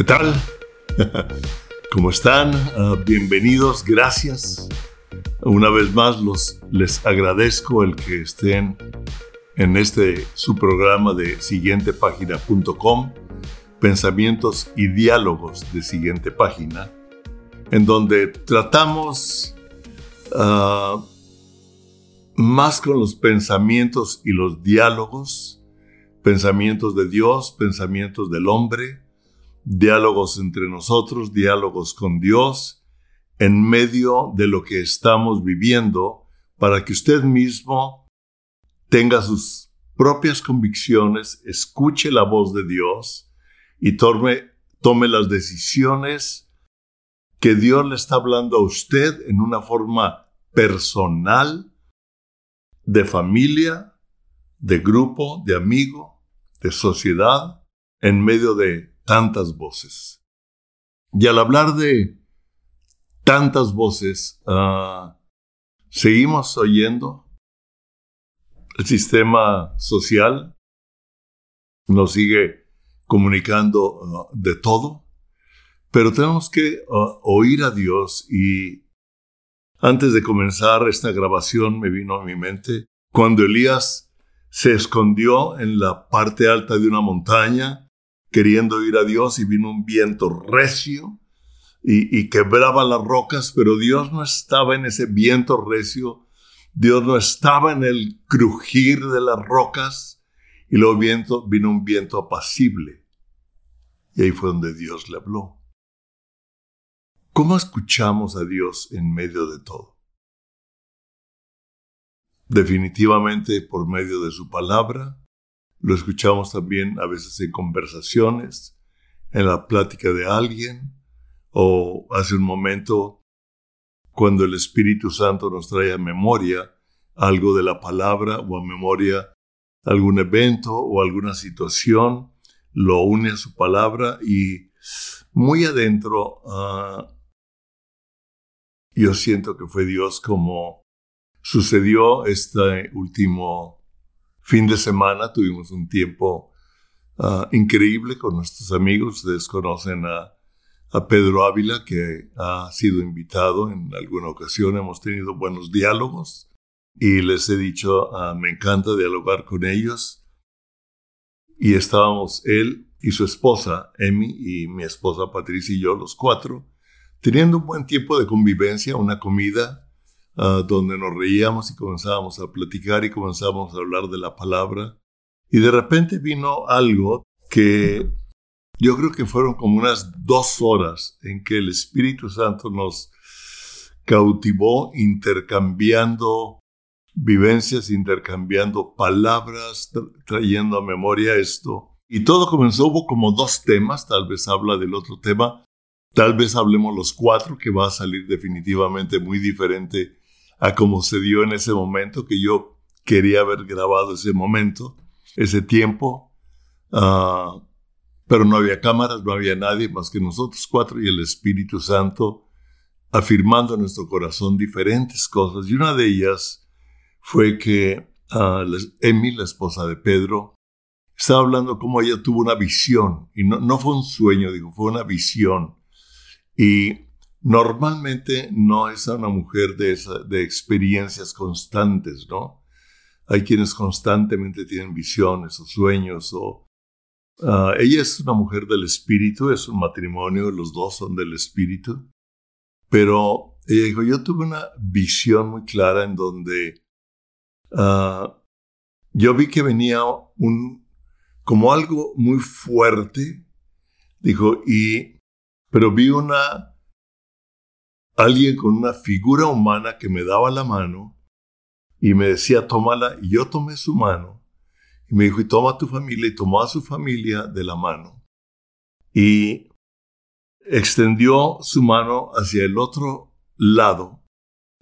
¿Qué tal? ¿Cómo están? Ah, bienvenidos, gracias. Una vez más los, les agradezco el que estén en este su programa de siguientepágina.com, pensamientos y diálogos de siguiente página, en donde tratamos ah, más con los pensamientos y los diálogos, pensamientos de Dios, pensamientos del hombre, diálogos entre nosotros, diálogos con Dios, en medio de lo que estamos viviendo, para que usted mismo tenga sus propias convicciones, escuche la voz de Dios y tome, las decisiones que Dios le está hablando a usted en una forma personal, de familia, de grupo, de amigo, de sociedad, en medio de tantas voces. Y al hablar de tantas voces, ah, seguimos oyendo. El sistema social nos sigue comunicando ah, de todo, pero tenemos que ah, oír a Dios y antes de comenzar esta grabación me vino a mi mente cuando Elías se escondió en la parte alta de una montaña queriendo ir a Dios y vino un viento recio y, quebraba las rocas, pero Dios no estaba en ese viento recio, Dios no estaba en el crujir de las rocas y luego viento, vino un viento apacible. Y ahí fue donde Dios le habló. ¿Cómo escuchamos a Dios en medio de todo? Definitivamente por medio de su palabra, lo escuchamos también a veces en conversaciones, en la plática de alguien, o hace un momento cuando el Espíritu Santo nos trae a memoria algo de la palabra o a memoria algún evento o alguna situación, lo une a su palabra y muy adentro ah, yo siento que fue Dios como sucedió este último fin de semana tuvimos un tiempo ah, increíble con nuestros amigos. Ustedes conocen a, Pedro Ávila, que ha sido invitado en alguna ocasión. Hemos tenido buenos diálogos y les he dicho, ah, me encanta dialogar con ellos. Y estábamos él y su esposa, Emi, y mi esposa Patricia y yo, los cuatro, teniendo un buen tiempo de convivencia, una comida Ah, donde nos reíamos y comenzábamos a platicar y comenzábamos a hablar de la palabra. Y de repente vino algo que yo creo que fueron como unas dos horas en que el Espíritu Santo nos cautivó intercambiando vivencias, intercambiando palabras, trayendo a memoria esto. Y todo comenzó, hubo como dos temas, tal vez habla del otro tema, tal vez hablemos los cuatro, que va a salir definitivamente muy diferente a como se dio en ese momento, que yo quería haber grabado ese momento, ese tiempo, ah, pero no había cámaras, no había nadie más que nosotros cuatro y el Espíritu Santo afirmando en nuestro corazón diferentes cosas. Y una de ellas fue que uh, Emi, la esposa de Pedro, estaba hablando como ella tuvo una visión, y no, no fue un sueño, digo, fue una visión. Y Normalmente no es una mujer de, de experiencias constantes, ¿no? Hay quienes constantemente tienen visiones o sueños o... Ah, ella es una mujer del espíritu, es un matrimonio, los dos son del espíritu, pero ella dijo, yo tuve una visión muy clara en donde ah, yo vi que venía un, como algo muy fuerte, dijo, y, pero vi una alguien con una figura humana que me daba la mano y me decía, tómala, y yo tomé su mano, y me dijo, y toma a tu familia, y tomó a su familia de la mano. Y extendió su mano hacia el otro lado,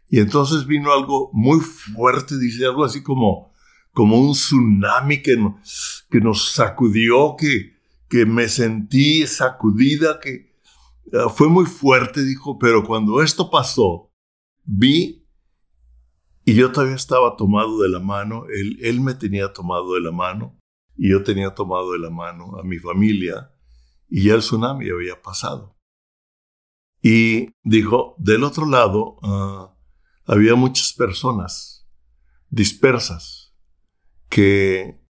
y entonces vino algo muy fuerte, dice algo así como, como un tsunami que, que nos sacudió, que, que me sentí sacudida, que, Ah, fue muy fuerte, dijo, pero cuando esto pasó, vi y yo todavía estaba tomado de la mano, él, me tenía tomado de la mano y yo tenía tomado de la mano a mi familia y ya el tsunami había pasado. Y dijo, del otro lado ah, había muchas personas dispersas que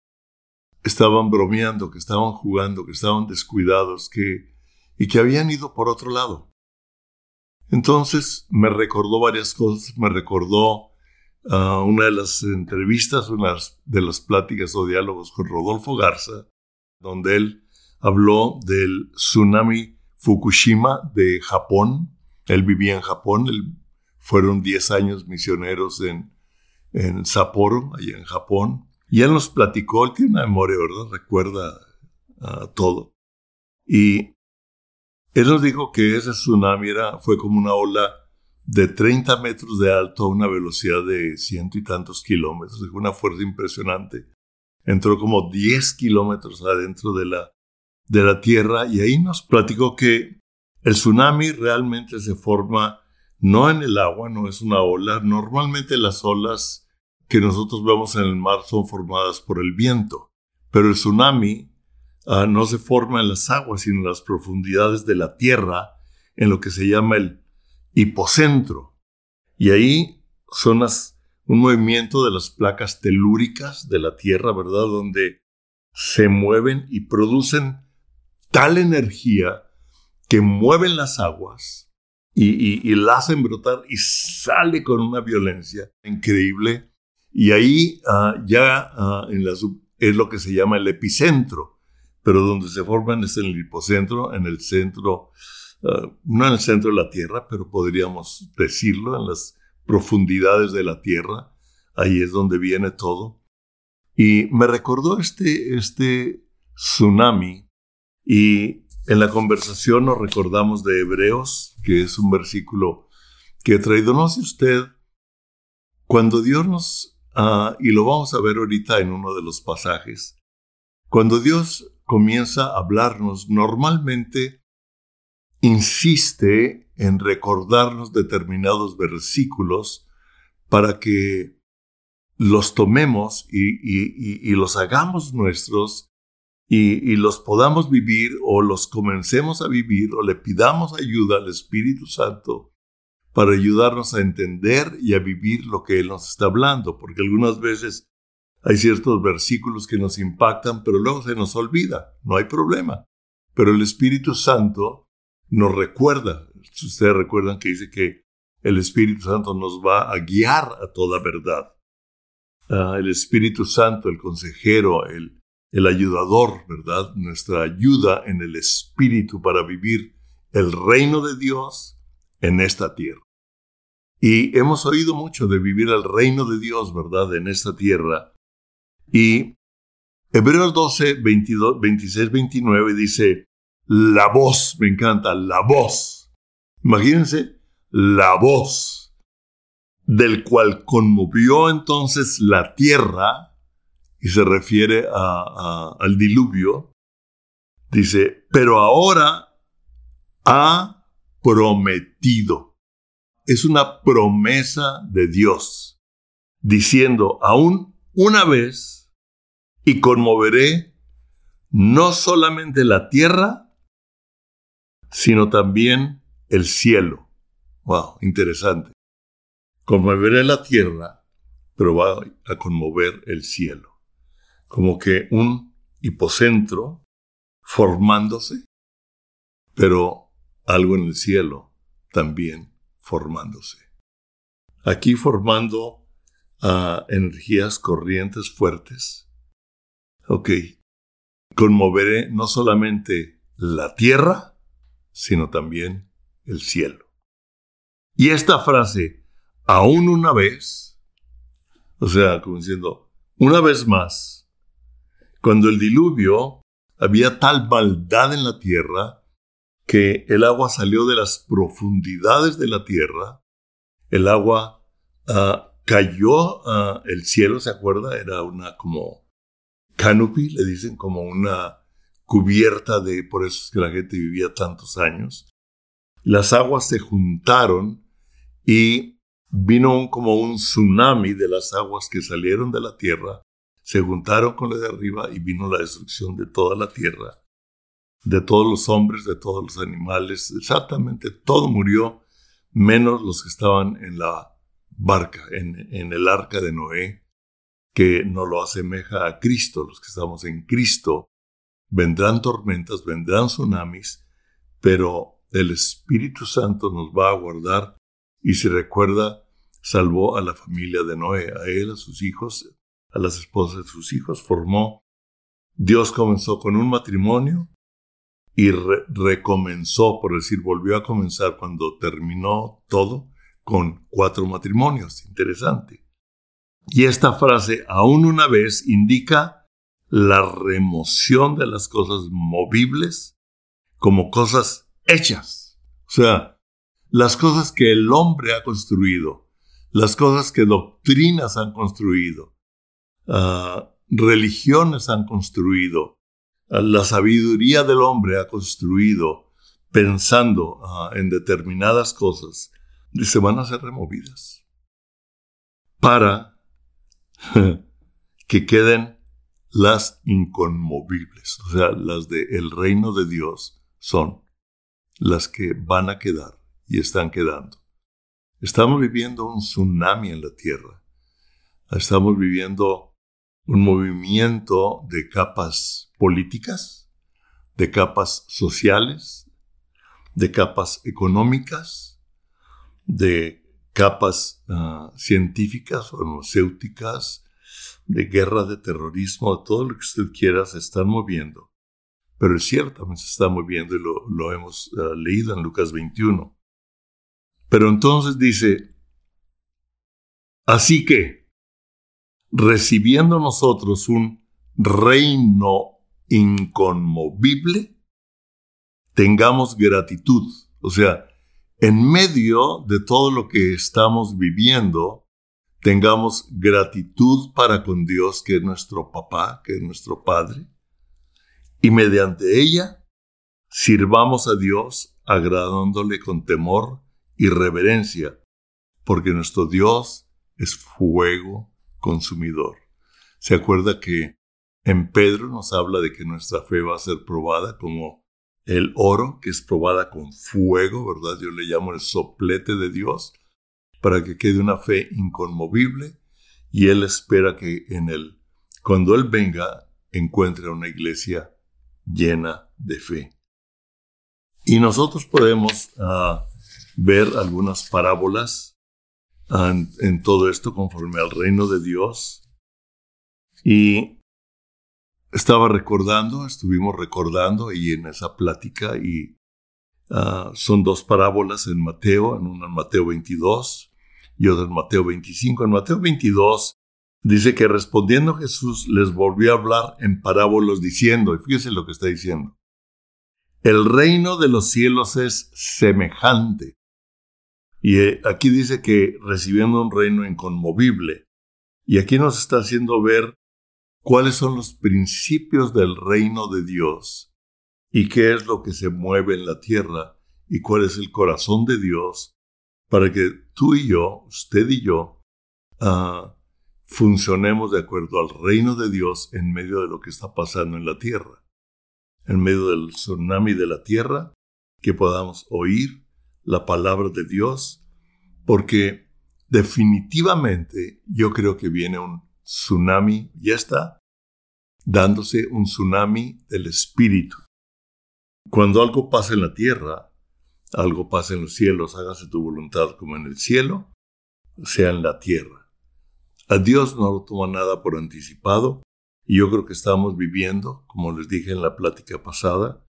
estaban bromeando, que estaban jugando, que estaban descuidados, que, y que habían ido por otro lado. Entonces me recordó varias cosas, me recordó ah, una de las entrevistas, una de las pláticas o diálogos con Rodolfo Garza, donde él habló del tsunami Fukushima de Japón. Él vivía en Japón, fueron 10 años misioneros en, en Sapporo, allá en Japón. Y él nos platicó, él tiene una memoria, ¿verdad? Recuerda ah, todo. Y él nos dijo que ese tsunami era, fue como una ola de 30 metros de alto a una velocidad de ciento y tantos kilómetros, una fuerza impresionante. Entró como 10 kilómetros adentro de la, de la Tierra y ahí nos platicó que el tsunami realmente se forma no en el agua, no es una ola. Normalmente las olas que nosotros vemos en el mar son formadas por el viento, pero el tsunami ah, no se forma en las aguas, sino en las profundidades de la tierra, en lo que se llama el hipocentro. Y ahí son un movimiento de las placas telúricas de la tierra, ¿verdad? Donde se mueven y producen tal energía que mueven las aguas y, y, la hacen brotar y sale con una violencia increíble y ahí ah, ya ah, es lo que se llama el epicentro, pero donde se forman es en el hipocentro, en el centro, ah, no en el centro de la Tierra, pero podríamos decirlo, en las profundidades de la Tierra, ahí es donde viene todo. Y me recordó este, este tsunami y en la conversación nos recordamos de Hebreos, que es un versículo que he traído, no sé usted, cuando Dios nos Ah, y lo vamos a ver ahorita en uno de los pasajes. Cuando Dios comienza a hablarnos, normalmente insiste en recordarnos determinados versículos para que los tomemos y, los hagamos nuestros y, los podamos vivir o los comencemos a vivir o le pidamos ayuda al Espíritu Santo para ayudarnos a entender y a vivir lo que Él nos está hablando, porque algunas veces hay ciertos versículos que nos impactan, pero luego se nos olvida, no hay problema. Pero el Espíritu Santo nos recuerda, ustedes recuerdan que dice que el Espíritu Santo nos va a guiar a toda verdad. Ah, el Espíritu Santo, el consejero, el, el ayudador, ¿verdad? Nuestra ayuda en el Espíritu para vivir el reino de Dios en esta tierra. Y hemos oído mucho de vivir el reino de Dios, ¿verdad?, en esta tierra. Y Hebreos 12, 22, 26, 29 dice, la voz, me encanta, la voz. Imagínense, la voz del cual conmovió entonces la tierra, y se refiere al diluvio, dice, pero ahora ha prometido. Es una promesa de Dios, diciendo aún una vez, y conmoveré no solamente la tierra, sino también el cielo. Wow, interesante. Conmoveré la tierra, pero va a conmover el cielo. Como que un hipocentro formándose, pero algo en el cielo también formándose. Aquí formando a energías corrientes fuertes. Ok, conmoveré no solamente la tierra, sino también el cielo. Y esta frase, aún una vez, o sea, como diciendo, una vez más, cuando el diluvio había tal maldad en la tierra que el agua salió de las profundidades de la tierra, el agua ah, cayó a el cielo, ¿se acuerda? Era una como canopy, le dicen como una cubierta de, por eso es que la gente vivía tantos años. Las aguas se juntaron y vino como un tsunami de las aguas que salieron de la tierra, se juntaron con la de arriba y vino la destrucción de toda la tierra. de todos los hombres, de todos los animales, exactamente todo murió, menos los que estaban en la barca, en el arca de Noé, que no lo asemeja a Cristo, los que estamos en Cristo. Vendrán tormentas, vendrán tsunamis, pero el Espíritu Santo nos va a guardar y si recuerda, salvó a la familia de Noé, a él, a sus hijos, a las esposas de sus hijos, formó. Dios comenzó con un matrimonio y recomenzó, por decir, volvió a comenzar cuando terminó todo con cuatro matrimonios. Interesante. Y esta frase, aún una vez, indica la remoción de las cosas movibles como cosas hechas. O sea, las cosas que el hombre ha construido, las cosas que doctrinas han construido, ah, religiones han construido, ah, la sabiduría del hombre ha construido pensando ah, en determinadas cosas, se van a ser removidas para que queden las inconmovibles, o sea, las del reino de Dios son las que van a quedar y están quedando. Estamos viviendo un tsunami en la Tierra. Estamos viviendo un movimiento de capas políticas, de capas sociales, de capas económicas, de capas ah, científicas, farmacéuticas, de guerra, de terrorismo, todo lo que usted quiera, se están moviendo. Pero el cielo también se está moviendo y lo, hemos ah, leído en Lucas 21. Pero entonces dice, así que, recibiendo nosotros un reino inconmovible, tengamos gratitud. O sea, en medio de todo lo que estamos viviendo, tengamos gratitud para con Dios, que es nuestro papá, que es nuestro Padre, y mediante ella sirvamos a Dios agradándole con temor y reverencia, porque nuestro Dios es fuego consumidor. ¿Se acuerda que en Pedro nos habla de que nuestra fe va a ser probada como el oro, que es probada con fuego, ¿verdad? Yo le llamo el soplete de Dios, para que quede una fe inconmovible y Él espera que en él, cuando Él venga, encuentre una iglesia llena de fe. Y nosotros podemos ah, ver algunas parábolas en, todo esto conforme al reino de Dios. Y estaba recordando, estuvimos recordando y en esa plática y ah, son dos parábolas en Mateo, en una en Mateo 22 y otra en Mateo 25. En Mateo 22 dice que respondiendo Jesús les volvió a hablar en parábolas diciendo, y fíjese lo que está diciendo, el reino de los cielos es semejante y eh, aquí dice que recibiendo un reino inconmovible. Y aquí nos está haciendo ver cuáles son los principios del reino de Dios y qué es lo que se mueve en la tierra y cuál es el corazón de Dios para que tú y yo, usted y yo, ah, funcionemos de acuerdo al reino de Dios en medio de lo que está pasando en la tierra, en medio del tsunami de la tierra, que podamos oír la palabra de Dios, porque definitivamente yo creo que viene un tsunami, ya está dándose un tsunami del espíritu. Cuando algo pasa en la tierra, algo pasa en los cielos, hágase tu voluntad como en el cielo, sea en la tierra. A Dios no lo toma nada por anticipado, y yo creo que estamos viviendo, como les dije en la plática pasada,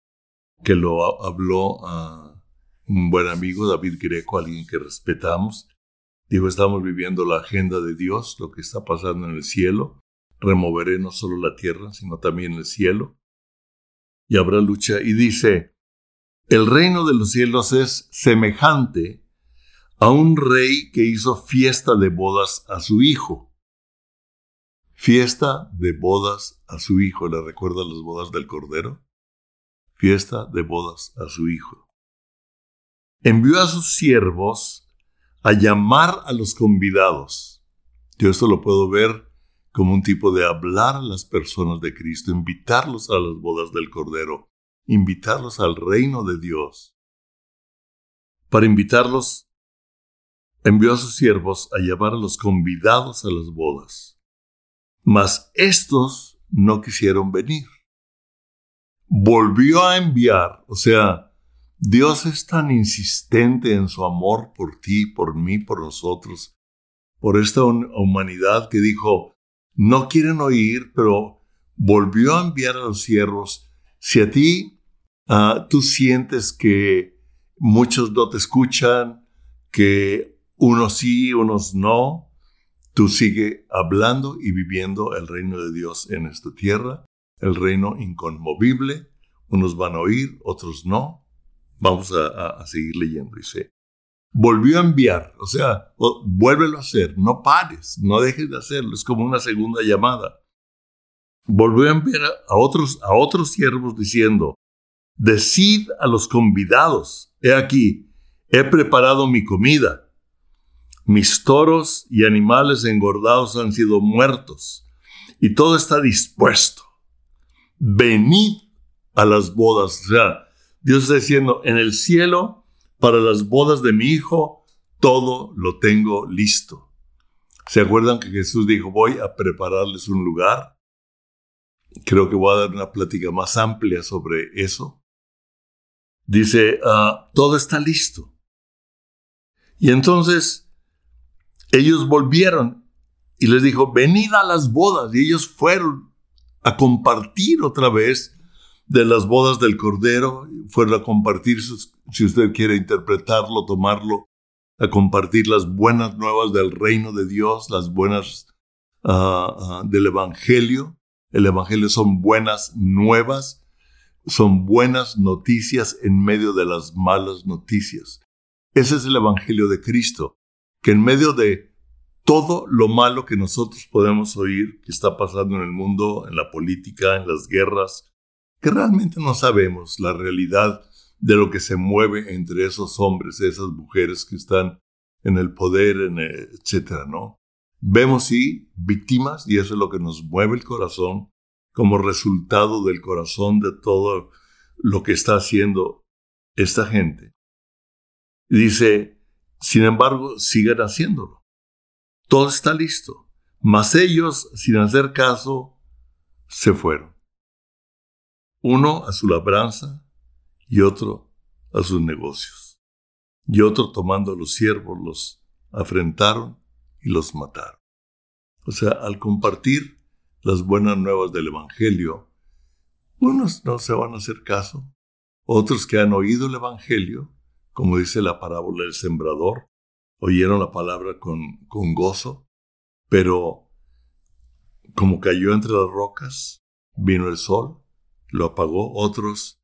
que lo habló a un buen amigo, David Greco, alguien que respetamos. Dijo, estamos viviendo la agenda de Dios, lo que está pasando en el cielo. Removeré no solo la tierra, sino también el cielo. Y habrá lucha. Y dice, el reino de los cielos es semejante a un rey que hizo fiesta de bodas a su hijo. Fiesta de bodas a su hijo. ¿Le recuerda las bodas del Cordero? Fiesta de bodas a su hijo envió a sus siervos a llamar a los convidados. Yo esto lo puedo ver como un tipo de hablar a las personas de Cristo, invitarlos a las bodas del Cordero, invitarlos al reino de Dios. Para invitarlos, envió a sus siervos a llevar a los convidados a las bodas. Mas estos no quisieron venir. Volvió a enviar, o sea, Dios es tan insistente en su amor por ti, por mí, por nosotros, por esta humanidad que dijo, no quieren oír, pero volvió a enviar a los siervos. Si a ti ah, tú sientes que muchos no te escuchan, que unos sí, unos no, tú sigue hablando y viviendo el reino de Dios en esta tierra, el reino inconmovible. Unos van a oír, otros no. Vamos a, seguir leyendo. Dice, volvió a enviar, o sea, vuélvelo a hacer, no pares, no dejes de hacerlo, es como una segunda llamada. Volvió a enviar a otros, a otros siervos diciendo, decid a los convidados, he aquí, he preparado mi comida, mis toros y animales engordados han sido muertos, y todo está dispuesto. Venid a las bodas. O sea, Dios está diciendo, en el cielo para las bodas de mi hijo, todo lo tengo listo. ¿Se acuerdan que Jesús dijo, voy a prepararles un lugar? Creo que voy a dar una plática más amplia sobre eso. Dice, ah, todo está listo. Y entonces ellos volvieron y les dijo, venid a las bodas. Y ellos fueron a compartir otra vez de las bodas del Cordero, fueron a compartir, si usted quiere interpretarlo, tomarlo, a compartir las buenas nuevas del reino de Dios, las buenas ah, ah, del Evangelio. El Evangelio son buenas nuevas, son buenas noticias en medio de las malas noticias. Ese es el Evangelio de Cristo, que en medio de todo lo malo que nosotros podemos oír que está pasando en el mundo, en la política, en las guerras, que realmente no sabemos la realidad de lo que se mueve entre esos hombres, esas mujeres que están en el poder, en etcétera, ¿no? Vemos sí víctimas y eso es lo que nos mueve el corazón como resultado del corazón de todo lo que está haciendo esta gente. dice, sin embargo, sigan haciéndolo. Todo está listo. Mas ellos, sin hacer caso, se fueron uno a su labranza y otro a sus negocios. Y otro tomando a los siervos los afrentaron y los mataron. O sea, al compartir las buenas nuevas del Evangelio, unos no se van a hacer caso, otros que han oído el Evangelio, como dice la parábola del sembrador, oyeron la palabra con, con gozo, pero como cayó entre las rocas, vino el sol lo apagó, otros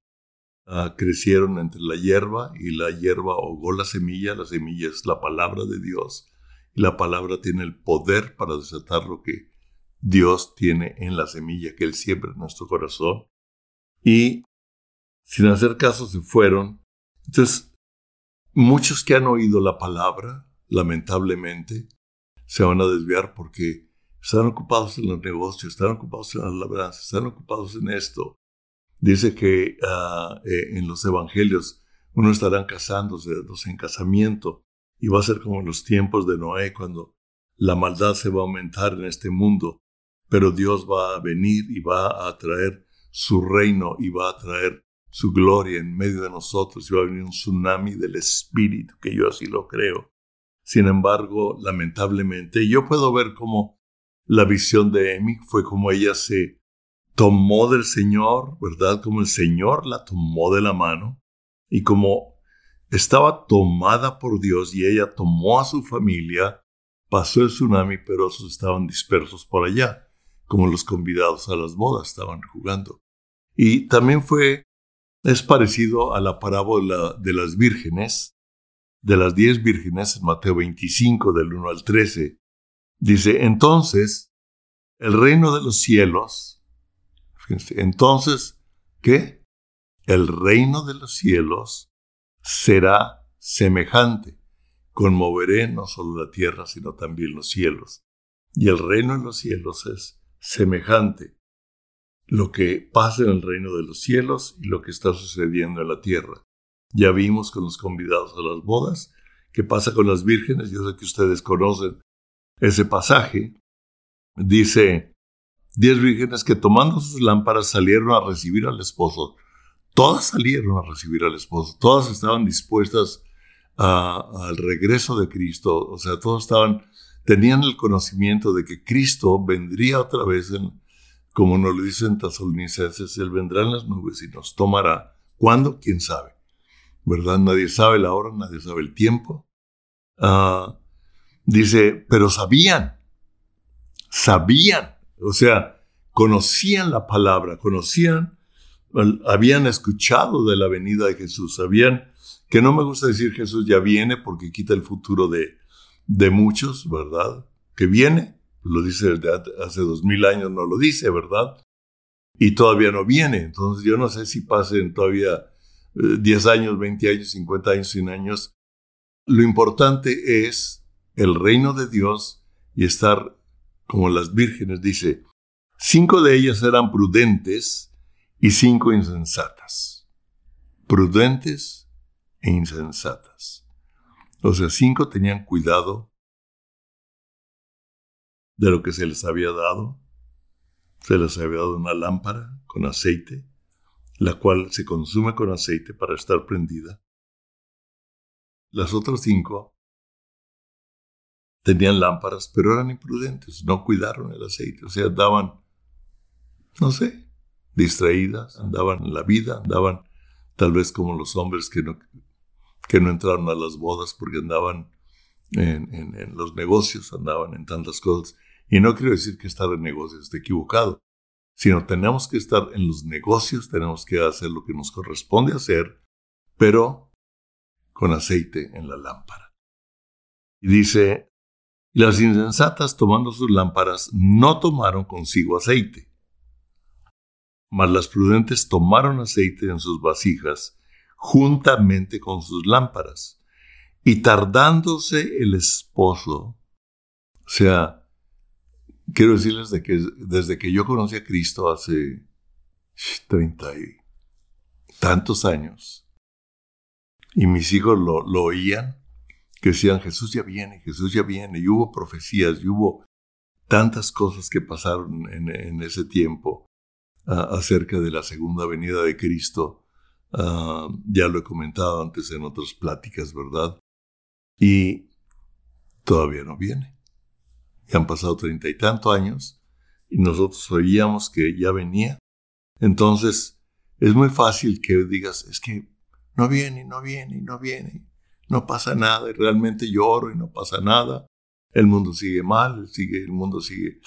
ah, crecieron entre la hierba y la hierba ahogó la semilla, la semilla es la palabra de Dios y la palabra tiene el poder para desatar lo que Dios tiene en la semilla que Él siembra en nuestro corazón. Y sin hacer caso se fueron. Entonces, muchos que han oído la palabra, lamentablemente, se van a desviar porque están ocupados en los negocios, están ocupados en las labranzas, están ocupados en esto, Dice que ah, eh, en los evangelios uno estarán casándose, dos en casamiento, y va a ser como en los tiempos de Noé, cuando la maldad se va a aumentar en este mundo, pero Dios va a venir y va a traer su reino y va a traer su gloria en medio de nosotros y va a venir un tsunami del espíritu, que yo así lo creo. Sin embargo, lamentablemente, yo puedo ver cómo la visión de Emi fue como ella se tomó del Señor, ¿verdad? Como el Señor la tomó de la mano y como estaba tomada por Dios y ella tomó a su familia, pasó el tsunami, pero otros estaban dispersos por allá, como los convidados a las bodas estaban jugando. Y también fue, es parecido a la parábola de las vírgenes, de las diez vírgenes en Mateo 25, del 1 al 13. Dice, entonces, el reino de los cielos entonces, ¿qué? El reino de los cielos será semejante. Conmoveré no solo la tierra, sino también los cielos. Y el reino de los cielos es semejante lo que pasa en el reino de los cielos y lo que está sucediendo en la tierra. Ya vimos con los convidados a las bodas qué pasa con las vírgenes. Yo sé que ustedes conocen ese pasaje. Dice, diez vírgenes que tomando sus lámparas salieron a recibir al esposo. Todas salieron a recibir al esposo. Todas estaban dispuestas al regreso de Cristo. O sea, todos estaban, tenían el conocimiento de que Cristo vendría otra vez en, como nos lo dicen Tesalonicenses, Él vendrá en las nubes y nos tomará. ¿Cuándo? ¿Quién sabe? ¿Verdad? Nadie sabe la hora, nadie sabe el tiempo. Ah, dice, pero sabían, sabían, o sea, conocían la palabra, conocían, habían escuchado de la venida de Jesús, sabían que no me gusta decir Jesús ya viene porque quita el futuro de, de muchos, ¿verdad? Que viene, lo dice desde hace dos mil años, no lo dice, ¿verdad? Y todavía no viene. Entonces yo no sé si pasen todavía 10 eh, años, 20 años, 50 años, 100 años. Lo importante es el reino de Dios y estar como las vírgenes, dice, cinco de ellas eran prudentes y cinco insensatas. Prudentes e insensatas. O sea, cinco tenían cuidado de lo que se les había dado. Se les había dado una lámpara con aceite, la cual se consume con aceite para estar prendida. Las otras cinco tenían lámparas, pero eran imprudentes, no cuidaron el aceite, o sea, andaban, no sé, distraídas, andaban en la vida, andaban tal vez como los hombres que no, que no entraron a las bodas porque andaban en, en los negocios, andaban en tantas cosas y no quiero decir que estar en negocios esté equivocado, sino tenemos que estar en los negocios, tenemos que hacer lo que nos corresponde hacer, pero con aceite en la lámpara. Y dice, las insensatas tomando sus lámparas no tomaron consigo aceite, mas las prudentes tomaron aceite en sus vasijas juntamente con sus lámparas. Y tardándose el esposo, o sea, quiero decirles de que desde que yo conocí a Cristo hace treinta y tantos años, y mis hijos lo, oían, que decían, Jesús ya viene, Jesús ya viene, y hubo profecías, y hubo tantas cosas que pasaron en, ese tiempo acerca de la segunda venida de Cristo. Ya lo he comentado antes en otras pláticas, ¿verdad? Y todavía no viene han pasado treinta y tantos años y nosotros oíamos que ya venía. Entonces, es muy fácil que digas, es que no viene, no viene, no viene, no pasa nada, y realmente lloro y no pasa nada. El mundo sigue mal, sigue, el mundo sigue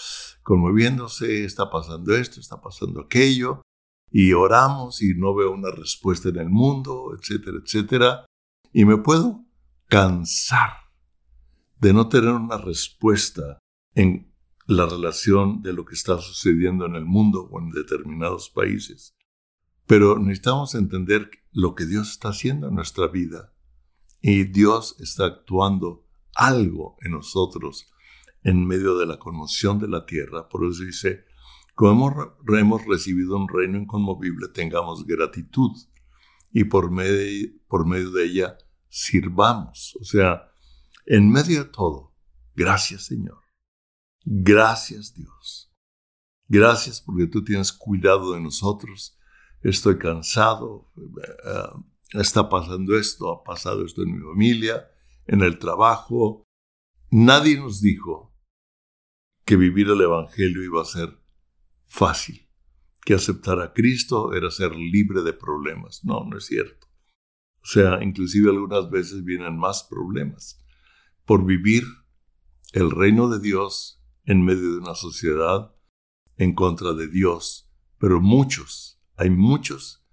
conmoviéndose, está pasando esto, está pasando aquello, y oramos y no veo una respuesta en el mundo, etcétera, etcétera. Y me puedo cansar de no tener una respuesta en la relación de lo que está sucediendo en el mundo o en determinados países. Pero necesitamos entender lo que Dios está haciendo en nuestra vida. Y Dios está actuando algo en nosotros en medio de la conmoción de la tierra. Por eso dice, como hemos recibido un reino inconmovible, tengamos gratitud y por medio, por medio de ella sirvamos. O sea, en medio de todo, gracias Señor. Gracias Dios. Gracias porque tú tienes cuidado de nosotros. Estoy cansado. Eh, está pasando esto, ha pasado esto en mi familia, en el trabajo. Nadie nos dijo que vivir el Evangelio iba a ser fácil, que aceptar a Cristo era ser libre de problemas. No, no es cierto. O sea, inclusive algunas veces vienen más problemas por vivir el reino de Dios en medio de una sociedad en contra de Dios, pero muchos, hay muchos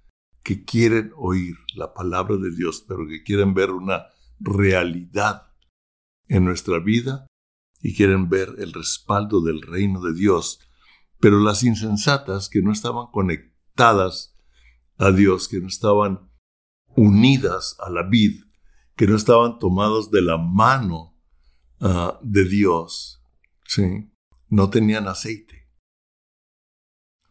que quieren oír la palabra de Dios, pero que quieren ver una realidad en nuestra vida y quieren ver el respaldo del reino de Dios. Pero las insensatas que no estaban conectadas a Dios, que no estaban unidas a la vid, que no estaban tomadas de la mano ah, de Dios, ¿sí? no tenían aceite.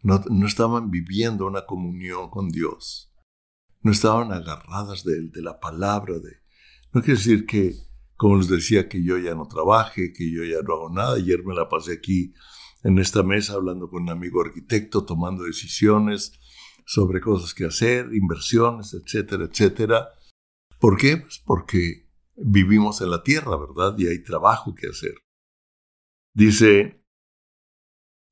No, no estaban viviendo una comunión con Dios, no estaban agarradas de la palabra de No quiere decir que, como les decía, que yo ya no trabaje, que yo ya no hago nada. Ayer me la pasé aquí en esta mesa hablando con un amigo arquitecto, tomando decisiones sobre cosas que hacer, inversiones, etcétera, etcétera. ¿Por qué? Pues porque vivimos en la tierra, ¿verdad? Y hay trabajo que hacer. Dice,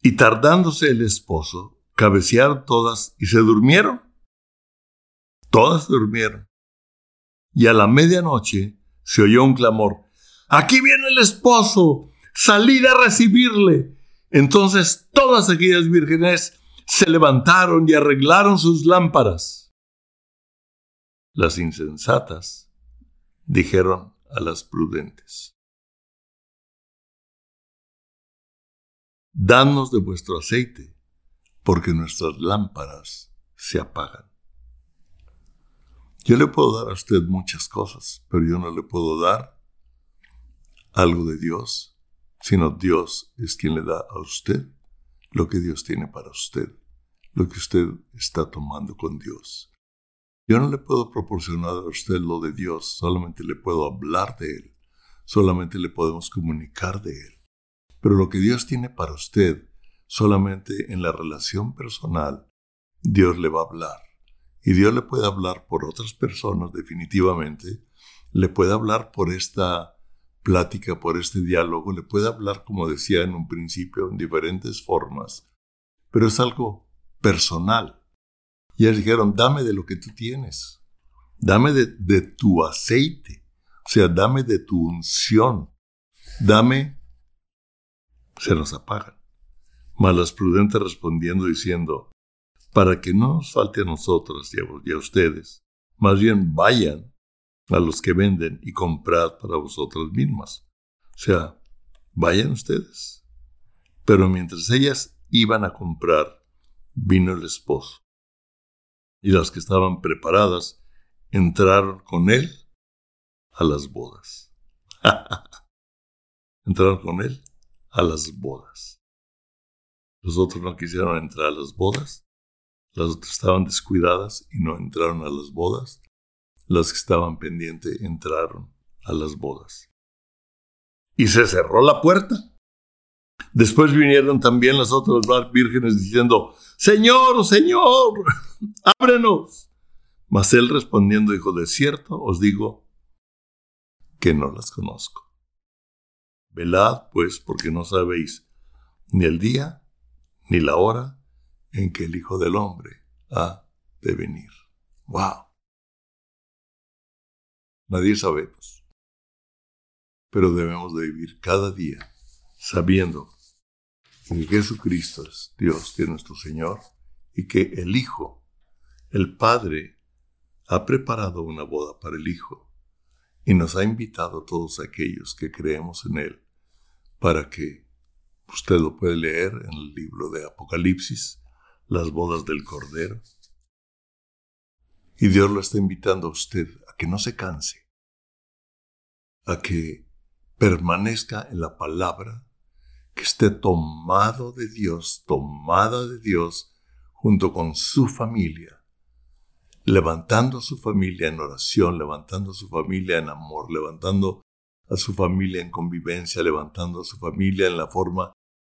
y tardándose el esposo, cabecearon todas y se durmieron. Todas durmieron. Y a la medianoche se oyó un clamor. Aquí viene el esposo. Salid a recibirle. Entonces todas aquellas vírgenes se levantaron y arreglaron sus lámparas. Las insensatas dijeron a las prudentes, Danos de vuestro aceite, porque nuestras lámparas se apagan. Yo le puedo dar a usted muchas cosas, pero yo no le puedo dar algo de Dios, sino Dios es quien le da a usted lo que Dios tiene para usted, lo que usted está tomando con Dios. Yo no le puedo proporcionar a usted lo de Dios, solamente le puedo hablar de Él, solamente le podemos comunicar de Él. Pero lo que Dios tiene para usted, solamente en la relación personal, Dios le va a hablar. Y Dios le puede hablar por otras personas definitivamente, le puede hablar por esta plática, por este diálogo, le puede hablar, como decía en un principio, en diferentes formas, pero es algo personal. Y ellos dijeron, dame de lo que tú tienes, dame de, tu aceite, o sea, dame de tu unción, dame se nos apagan. Mas las prudentes respondiendo diciendo, para que no nos falte a nosotros y a, ustedes, más bien vayan a los que venden y comprad para vosotras mismas. O sea, vayan ustedes. Pero mientras ellas iban a comprar, vino el esposo. Y las que estaban preparadas entraron con él a las bodas. entraron con él a las bodas. Los otros no quisieron entrar a las bodas, las otras estaban descuidadas y no entraron a las bodas, las que estaban pendientes entraron a las bodas. Y se cerró la puerta. Después vinieron también las otras vírgenes diciendo, Señor, Señor, ábrenos. Mas él respondiendo dijo, de cierto os digo que no las conozco. Velad, pues, porque no sabéis ni el día ni la hora en que el Hijo del Hombre ha de venir. ¡Wow! Nadie sabemos. Pero debemos de vivir cada día sabiendo que Jesucristo es Dios, que es nuestro Señor, y que el Hijo, el Padre, ha preparado una boda para el Hijo y nos ha invitado a todos aquellos que creemos en Él para que usted lo puede leer en el libro de Apocalipsis, las bodas del Cordero. Y Dios lo está invitando a usted a que no se canse, a que permanezca en la palabra, que esté tomado de Dios, tomada de Dios, junto con su familia, levantando a su familia en oración, levantando a su familia en amor, levantando a su familia en convivencia, levantando a su familia en la forma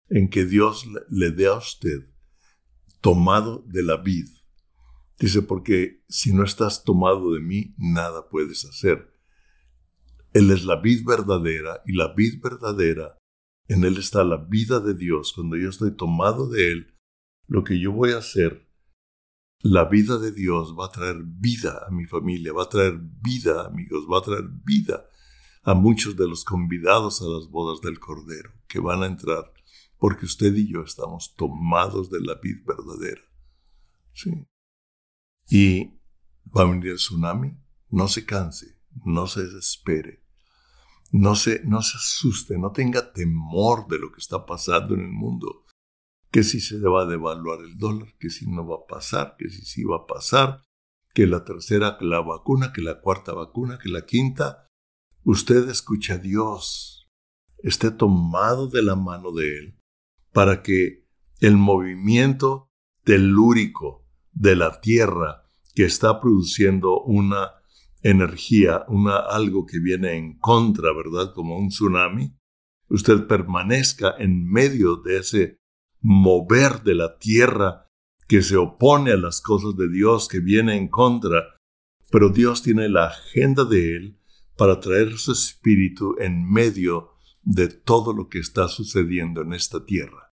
en que Dios le dé a usted tomado de la vid. Dice, porque si no estás tomado de mí, nada puedes hacer. Él es la vid verdadera y la vid verdadera, en Él está la vida de Dios. Cuando yo estoy tomado de Él, lo que yo voy a hacer la vida de Dios va a traer vida a mi familia, va a traer vida, amigos, va a traer vida a muchos de los convidados a las bodas del Cordero que van a entrar, porque usted y yo estamos tomados de la vida verdadera. ¿Sí? Y va a venir el tsunami, no se canse, no se desespere, no se, no se asuste, no tenga temor de lo que está pasando en el mundo que si se va a devaluar el dólar, que si no va a pasar, que si sí va a pasar, que la tercera, la vacuna, que la cuarta vacuna, que la quinta. Usted escucha a Dios, esté tomado de la mano de Él, para que el movimiento telúrico de la Tierra que está produciendo una energía, una, algo que viene en contra, ¿verdad? Como un tsunami, usted permanezca en medio de ese mover de la tierra que se opone a las cosas de Dios, que viene en contra, pero Dios tiene la agenda de Él para traer su espíritu en medio de todo lo que está sucediendo en esta tierra.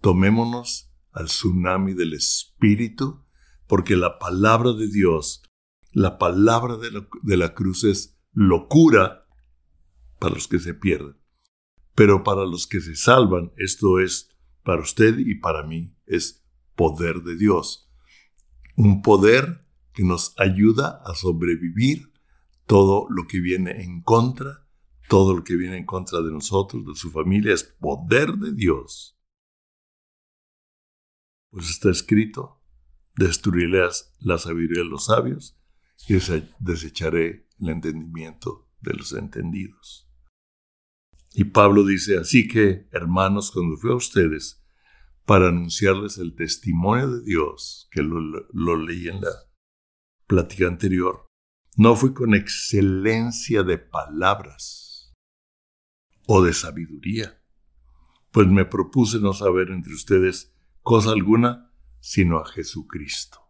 Tomémonos al tsunami del espíritu, porque la palabra de Dios la palabra de la, cruz es locura para los que se pierden. Pero para los que se salvan, esto es para usted y para mí, es poder de Dios. Un poder que nos ayuda a sobrevivir todo lo que viene en contra, todo lo que viene en contra de nosotros, de su familia, es poder de Dios. Pues está escrito, destruiré la sabiduría de los sabios y desecharé el entendimiento de los entendidos. Y Pablo dice, así que, hermanos, cuando fui a ustedes para anunciarles el testimonio de Dios, que lo, lo leí en la plática anterior, no fui con excelencia de palabras o de sabiduría, pues me propuse no saber entre ustedes cosa alguna sino a Jesucristo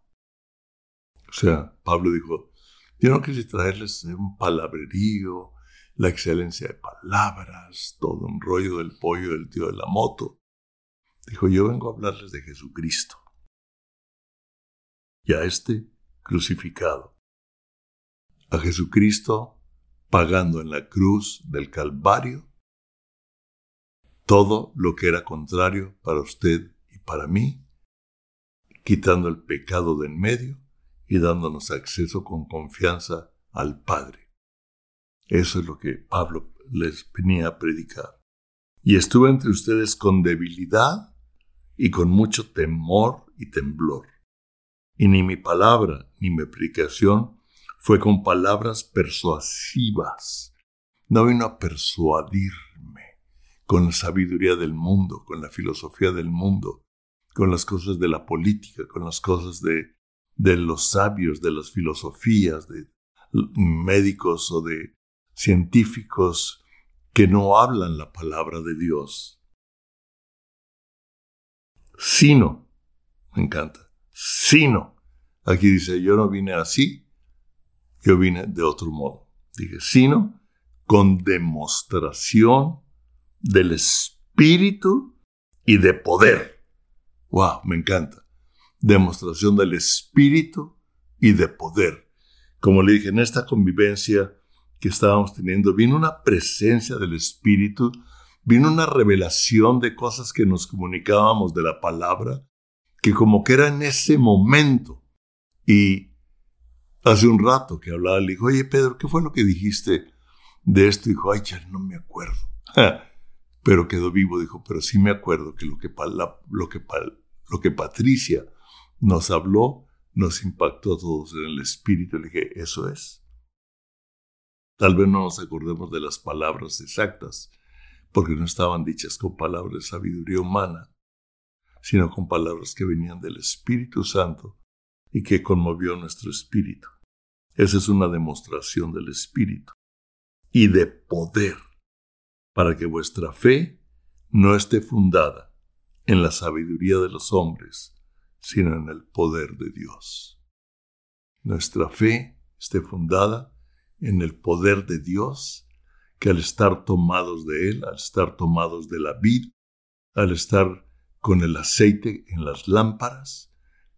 o sea, Pablo dijo, yo no quise traerles un palabrerío, la excelencia de palabras, todo un rollo del pollo del tío de la moto. Dijo, yo vengo a hablarles de Jesucristo. Y a este crucificado. A Jesucristo pagando en la cruz del Calvario todo lo que era contrario para usted y para mí, quitando el pecado de en medio y dándonos acceso con confianza al Padre. Eso es lo que Pablo les venía a predicar. Y estuve entre ustedes con debilidad y con mucho temor y temblor. Y ni mi palabra ni mi predicación fue con palabras persuasivas. No vino a persuadirme con la sabiduría del mundo, con la filosofía del mundo, con las cosas de la política, con las cosas de de los sabios, de las filosofías, de médicos o de científicos que no hablan la palabra de Dios. Sino, me encanta, sino, aquí dice, yo no vine así, yo vine de otro modo. Dije, sino con demostración del espíritu y de poder. Wow, me encanta demostración del espíritu y de poder. Como le dije, en esta convivencia que estábamos teniendo, vino una presencia del espíritu, vino una revelación de cosas que nos comunicábamos de la palabra, que como que era en ese momento. Y hace un rato que hablaba, le dijo, oye Pedro, ¿qué fue lo que dijiste de esto? dijo, ay, ya no me acuerdo. pero quedó vivo, dijo, pero sí me acuerdo que lo que, lo que, lo que Patricia nos habló, nos impactó a todos en el espíritu. Le dije, eso es. Tal vez no nos acordemos de las palabras exactas, porque no estaban dichas con palabras de sabiduría humana, sino con palabras que venían del Espíritu Santo y que conmovió nuestro espíritu. Esa es una demostración del Espíritu y de poder, para que vuestra fe no esté fundada en la sabiduría de los hombres, sino en el poder de Dios. Nuestra fe esté fundada en el poder de Dios, que al estar tomados de Él, al estar tomados de la vid, al estar con el aceite en las lámparas,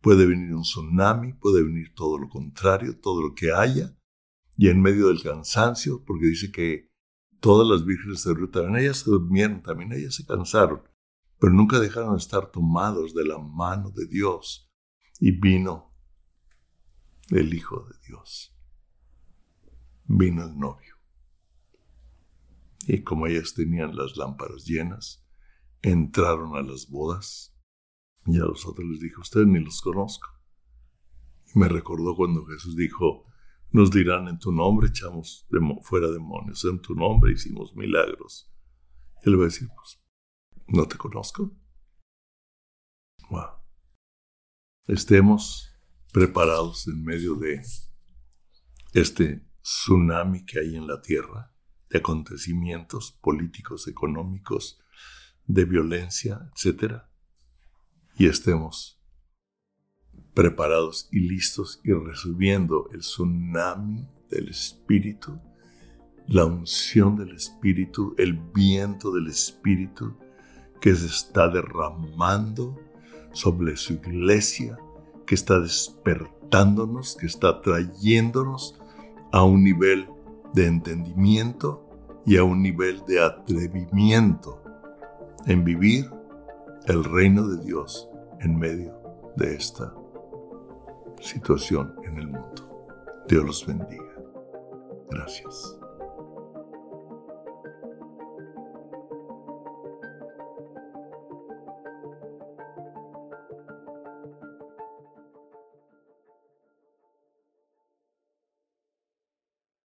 puede venir un tsunami, puede venir todo lo contrario, todo lo que haya, y en medio del cansancio, porque dice que todas las vírgenes de Ruta, ellas se durmieron, también ellas se cansaron, pero nunca dejaron de estar tomados de la mano de Dios. Y vino el Hijo de Dios. Vino el novio. Y como ellas tenían las lámparas llenas, entraron a las bodas y a los otros les dijo, ustedes ni los conozco. Y me recordó cuando Jesús dijo, nos dirán en tu nombre, echamos fuera demonios, en tu nombre hicimos milagros. él va a decir, pues no te conozco. Wow. estemos preparados en medio de este tsunami que hay en la tierra, de acontecimientos políticos, económicos, de violencia, etc. Y estemos preparados y listos y recibiendo el tsunami del Espíritu, la unción del Espíritu, el viento del Espíritu que se está derramando sobre su iglesia, que está despertándonos, que está trayéndonos a un nivel de entendimiento y a un nivel de atrevimiento en vivir el reino de Dios en medio de esta situación en el mundo. Dios los bendiga. Gracias.